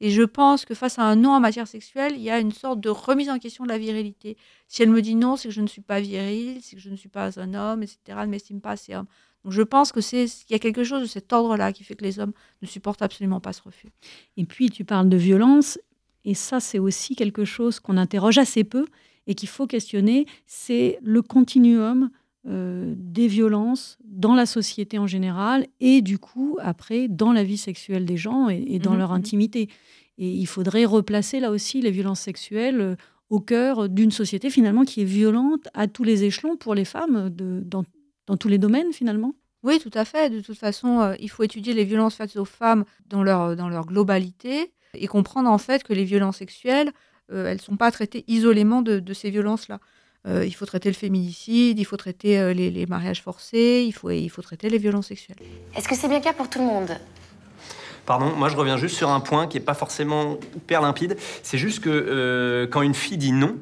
Et je pense que face à un non en matière sexuelle, il y a une sorte de remise en question de la virilité. Si elle me dit non, c'est que je ne suis pas viril, c'est que je ne suis pas un homme, etc. Elle ne m'estime pas assez homme. Donc je pense que c'est il y a quelque chose de cet ordre-là qui fait que les hommes ne supportent absolument pas ce refus. Et puis tu parles de violence, et ça c'est aussi quelque chose qu'on interroge assez peu et qu'il faut questionner, c'est le continuum euh, des violences dans la société en général et du coup après dans la vie sexuelle des gens et, et dans Mhm, leur intimité. Et il faudrait replacer là aussi les violences sexuelles euh, au cœur d'une société finalement qui est violente à tous les échelons pour les femmes de, dans, dans tous les domaines finalement. Oui, tout à fait. De toute façon, euh, il faut étudier les violences faites aux femmes dans leur, dans leur globalité et comprendre en fait que les violences sexuelles, euh, elles ne sont pas traitées isolément de, de ces violences-là. Euh, il faut traiter le féminicide, il faut traiter euh, les, les mariages forcés, il faut, il faut traiter les violences sexuelles. Est-ce que c'est bien le cas pour tout le monde? Pardon, moi je reviens juste sur un point qui n'est pas forcément hyper limpide. C'est juste que euh, quand une fille dit non,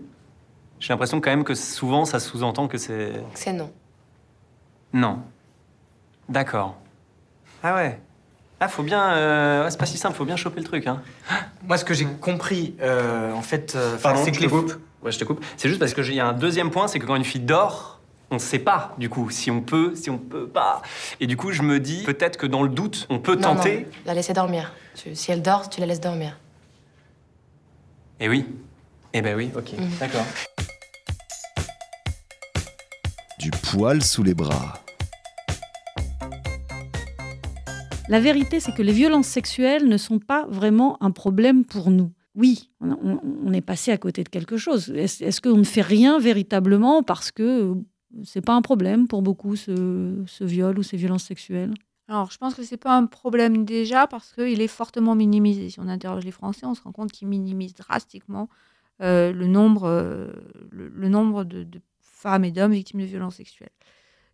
j'ai l'impression quand même que souvent ça sous-entend que c'est C'est non. non. D'accord. Ah ouais. Ah, faut bien. euh, ouais, c'est pas si simple, faut bien choper le truc. Hein. Moi, ce que j'ai compris, euh, en fait, euh, Pardon, c'est je que te les coupe. Ouais, je te coupe. C'est juste parce qu'il y a un deuxième point, c'est que quand une fille dort, on ne sait pas, du coup, si on peut, si on peut pas. Et du coup, je me dis, peut-être que dans le doute, on peut Non, tenter. non, la laisser dormir. Tu- si elle dort, tu la laisses dormir. Eh oui. Eh ben oui, ok, Mhm. d'accord. Du poil sous les bras. La vérité, c'est que les violences sexuelles ne sont pas vraiment un problème pour nous. Oui, on, est passé à côté de quelque chose. Est-ce qu'on ne fait rien véritablement parce que c'est pas un problème pour beaucoup ce, viol ou ces violences sexuelles? Alors, je pense que c'est pas un problème déjà parce qu'il est fortement minimisé. Si on interroge les Français, on se rend compte qu'ils minimisent drastiquement euh, le nombre, euh, le, nombre de femmes et d'hommes victimes de violences sexuelles.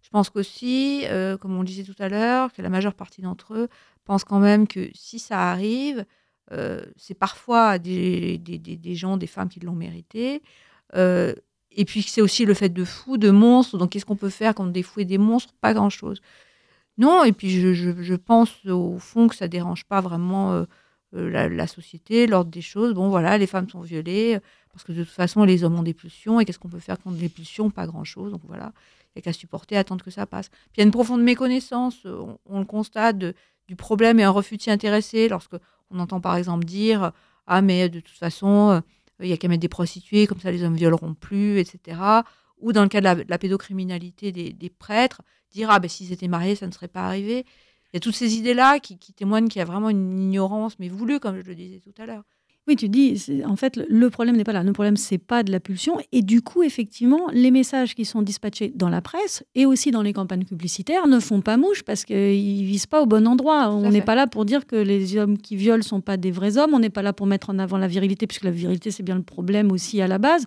Je pense qu'aussi, euh, comme on disait tout à l'heure, que la majeure partie d'entre eux pensent quand même que si ça arrive, euh, c'est parfois des, gens, des femmes qui l'ont mérité. Euh, et puis c'est aussi le fait de fous, de monstres. Donc qu'est-ce qu'on peut faire contre des fous et des monstres? Pas grand-chose. Non, et puis je, pense au fond que ça dérange pas vraiment la, société, l'ordre des choses. Bon, voilà, les femmes sont violées parce que de toute façon, les hommes ont des pulsions. Et qu'est-ce qu'on peut faire contre les pulsions? Pas grand-chose. Donc voilà, il n'y a qu'à supporter, attendre que ça passe. Il y a une profonde méconnaissance, euh, on, le constate, du problème et un refus de s'y intéresser lorsque on entend par exemple dire Ah, mais de toute façon, euh, il n'y a qu'à mettre des prostituées, comme ça les hommes violeront plus, etc. Ou dans le cas de la, pédocriminalité des, des prêtres, dire Ah, ben s'ils étaient mariés, ça ne serait pas arrivé. Il y a toutes ces idées-là qui, qui témoignent qu'il y a vraiment une ignorance, mais voulue, comme je le disais tout à l'heure. Oui, tu dis, en fait, le- problème n'est pas là. Le problème, c'est pas de la pulsion. Et du coup, effectivement, les messages qui sont dispatchés dans la presse et aussi dans les campagnes publicitaires ne font pas mouche parce qu'ils visent pas au bon endroit. On n'est pas là pour dire que les hommes qui violent sont pas des vrais hommes. On n'est pas là pour mettre en avant la virilité, puisque la virilité, c'est bien le problème aussi à la base.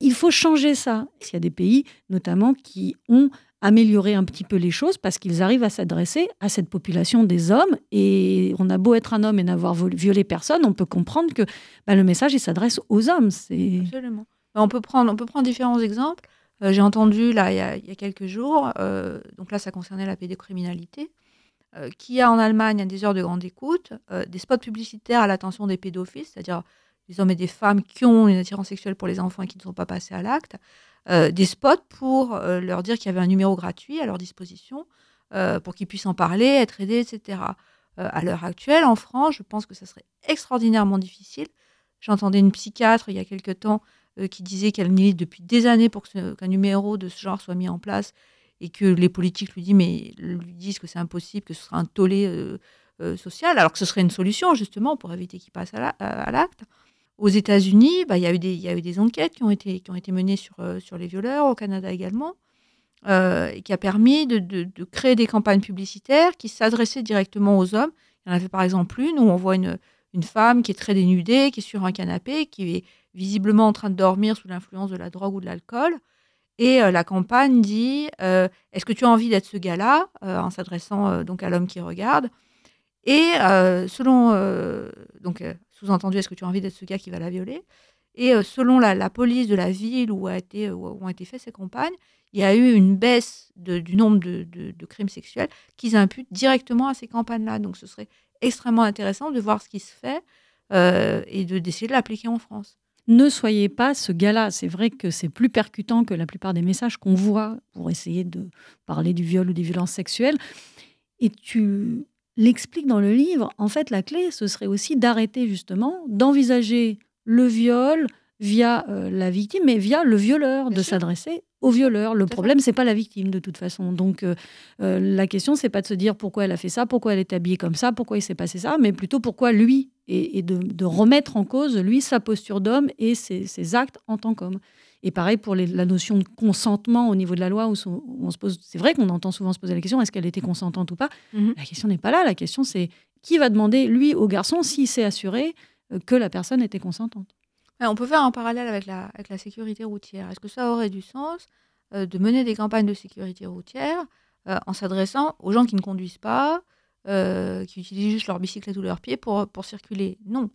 Il faut changer ça. Il y a des pays, notamment, qui ont amélioré un petit peu les choses parce qu'ils arrivent à s'adresser à cette population des hommes. Et on a beau être un homme et n'avoir violé personne, on peut comprendre que bah, le message, il s'adresse aux hommes. C'est Absolument. Ben, On peut prendre, on peut prendre différents exemples. Euh, J'ai entendu là il y, a, quelques jours, euh, donc là ça concernait la pédocriminalité, euh, qu'il y a en Allemagne à des heures de grande écoute euh, des spots publicitaires à l'attention des pédophiles, c'est-à-dire des hommes et des femmes qui ont une attirance sexuelle pour les enfants et qui ne sont pas passés à l'acte, euh, des spots pour euh, leur dire qu'il y avait un numéro gratuit à leur disposition euh, pour qu'ils puissent en parler, être aidés, etc. À l'heure actuelle, en France, je pense que ça serait extraordinairement difficile. J'entendais une psychiatre il y a quelque temps qui disait qu'elle milite depuis des années pour qu'un numéro de ce genre soit mis en place et que les politiques lui disent, que c'est impossible, que ce sera un tollé social, alors que ce serait une solution justement pour éviter qu'il passe à l'acte. Aux États-Unis, bah, il y, a eu des- enquêtes qui ont été, menées sur, euh, sur les violeurs, au Canada également, euh, qui a permis de, créer des campagnes publicitaires qui s'adressaient directement aux hommes. Il y en avait par exemple une où on voit une, femme qui est très dénudée, qui est sur un canapé, qui est visiblement en train de dormir sous l'influence de la drogue ou de l'alcool. Et euh, la campagne dit euh, Est-ce que tu as envie d'être ce gars-là en s'adressant donc à l'homme qui regarde? Et selon, donc sous-entendu, est-ce que tu as envie d'être ce gars qui va la violer? Et euh, selon la, police de la ville où, a été, où ont été faites ces campagnes, il y a eu une baisse de- du nombre de, de- de crimes sexuels qu'ils imputent directement à ces campagnes-là. Donc ce serait extrêmement intéressant de voir ce qui se fait euh, et de d'essayer de l'appliquer en France. ne soyez pas ce gars-là. C'est vrai que c'est plus percutant que la plupart des messages qu'on voit pour essayer de parler du viol ou des violences sexuelles. Et tu l'expliques dans le livre. En fait, la clé, ce serait aussi d'arrêter justement d'envisager le viol via euh, la victime, mais via le violeur, Bien de s'adresser au violeur. Le problème, c'est pas la victime de toute façon. Donc, euh, euh, la question, c'est pas de se dire pourquoi elle a fait ça, pourquoi elle est habillée comme ça, pourquoi il s'est passé ça, mais plutôt pourquoi lui, et, et de, de remettre en cause, lui, sa posture d'homme et ses, ses actes en tant qu'homme. Et pareil pour les- la notion de consentement au niveau de la loi, où, on se pose, c'est vrai qu'on entend souvent se poser la question est-ce qu'elle était consentante ou pas? Mhm. La question n'est pas là. La question, c'est qui va demander, lui, au garçon, s'il s'est assuré euh, que la personne était consentante? Ouais, on peut faire un parallèle avec la, avec la sécurité routière. Est-ce que ça aurait du sens euh, de mener des campagnes de sécurité routière euh, en s'adressant aux gens qui ne conduisent pas, euh, qui utilisent juste leur bicyclette ou leur pied pour, pour circuler? Non.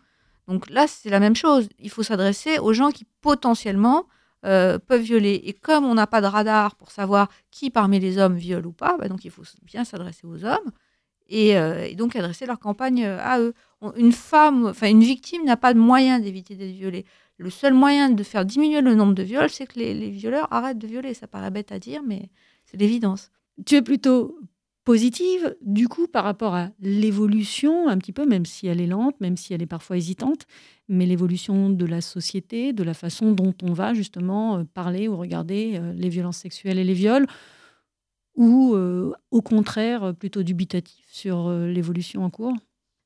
Donc là, c'est la même chose. Il faut s'adresser aux gens qui potentiellement euh, peuvent violer. Et comme on n'a pas de radar pour savoir qui parmi les hommes viole ou pas, bah, donc il faut bien s'adresser aux hommes et, euh, donc adresser leur campagne euh, à eux. Une femme, enfin une victime n'a pas de moyen d'éviter d'être violée le seul moyen de faire diminuer le nombre de viols, c'est que les, les violeurs arrêtent de violer. Ça paraît bête à dire, mais c'est l'évidence. Tu es plutôt positive, du coup, par rapport à l'évolution, un petit peu, même si elle est lente, même si elle est parfois hésitante, mais l'évolution de la société, de la façon dont on va justement euh, parler ou regarder euh, les violences sexuelles et les viols, ou euh, au contraire plutôt dubitatif sur l'évolution en cours?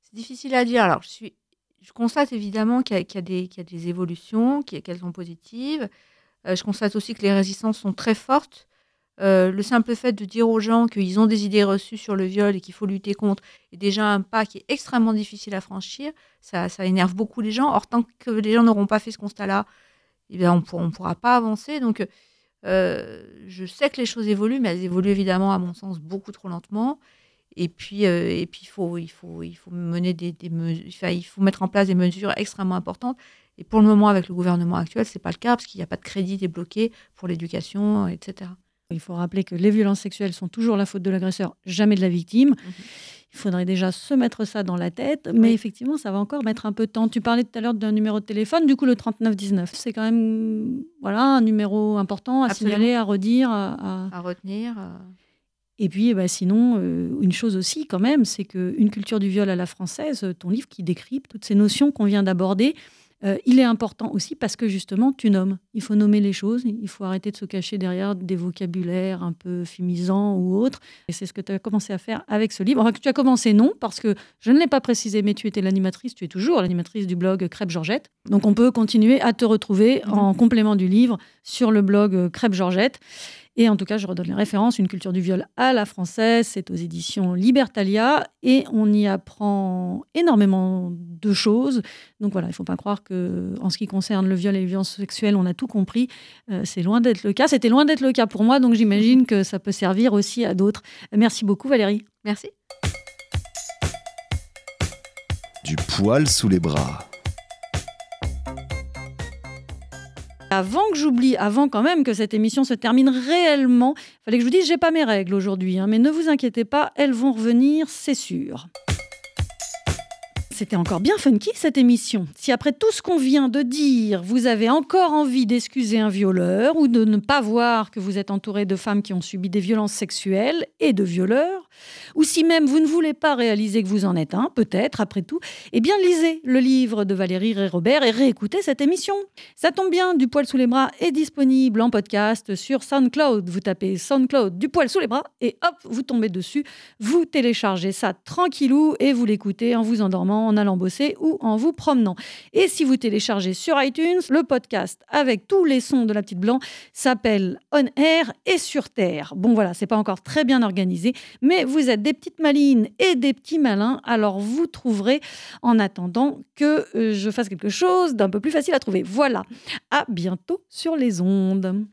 C'est difficile à dire. Alors, je, suis, je constate évidemment qu'il y, y, y, a des évolutions, qu'elles sont positives. je constate aussi que les résistances sont très fortes. Euh, le simple fait de dire aux gens qu'ils ont des idées reçues sur le viol et qu'il faut lutter contre est déjà un pas qui est extrêmement difficile à franchir. Ça, énerve beaucoup les gens. Or, tant que les gens n'auront pas fait ce constat-là, eh on ne pourra pas avancer. Donc, euh, je sais que les choses évoluent, mais elles évoluent évidemment, à mon sens, beaucoup trop lentement. Et puis, euh, il, faut, il faut mettre en place des mesures extrêmement importantes. Et pour le moment, avec le gouvernement actuel, ce n'est pas le cas, parce qu'il n'y a pas de crédit débloqué pour l'éducation, etc. Il faut rappeler que les violences sexuelles sont toujours la faute de l'agresseur, jamais de la victime. Mhm. Il faudrait déjà se mettre ça dans la tête, mais effectivement, ça va encore mettre un peu de temps. Tu parlais tout à l'heure d'un numéro de téléphone, du coup, le 3919, c'est quand même voilà, un numéro important à signaler, à redire. À, retenir. Euh. Et puis, bah, sinon, euh, une chose aussi, quand même, c'est qu'une culture du viol à la française, ton livre qui décrypte toutes ces notions qu'on vient d'aborder, euh, il est important aussi parce que justement, tu nommes. Il faut nommer les choses, il faut arrêter de se cacher derrière des vocabulaires un peu fumisants ou autres. Et c'est ce que tu as commencé à faire avec ce livre. Enfin, tu as commencé non, parce que je ne l'ai pas précisé, mais tu étais l'animatrice, tu es toujours l'animatrice du blog Crêpe Georgette. Donc on peut continuer à te retrouver en complément du livre sur le blog Crêpe Georgette. Et en tout cas, je redonne les références. Une culture du viol à la française, c'est aux éditions Libertalia et on y apprend énormément de choses. Donc voilà, il ne faut pas croire que, en ce qui concerne le viol et les violences sexuelles, on a tout compris. Euh, c'est loin d'être le cas. C'était loin d'être le cas pour moi, donc j'imagine que ça peut servir aussi à d'autres. Merci beaucoup, Valérie. Merci. Du poil sous les bras. Avant que j'oublie, avant quand même que cette émission se termine réellement, il fallait que je vous dise, j'ai pas mes règles aujourd'hui, hein, mais ne vous inquiétez pas, elles vont revenir, c'est sûr. C'était encore bien funky cette émission. Si après tout ce qu'on vient de dire, vous avez encore envie d'excuser un violeur ou de ne pas voir que vous êtes entouré de femmes qui ont subi des violences sexuelles et de violeurs, ou si même vous ne voulez pas réaliser que vous en êtes un, peut-être après tout, eh bien lisez le livre de Valérie et Robert et réécoutez cette émission. Ça tombe bien, Du poil sous les bras est disponible en podcast sur SoundCloud. Vous tapez SoundCloud Du poil sous les bras et hop, vous tombez dessus, vous téléchargez ça tranquillou et vous l'écoutez en vous endormant en allant bosser ou en vous promenant. Et si vous téléchargez sur iTunes, le podcast avec tous les sons de la petite blanc s'appelle On Air et sur Terre. Bon voilà, c'est pas encore très bien organisé, mais vous êtes des petites malines et des petits malins, alors vous trouverez en attendant que euh, je fasse quelque chose d'un peu plus facile à trouver. Voilà. À bientôt sur les ondes.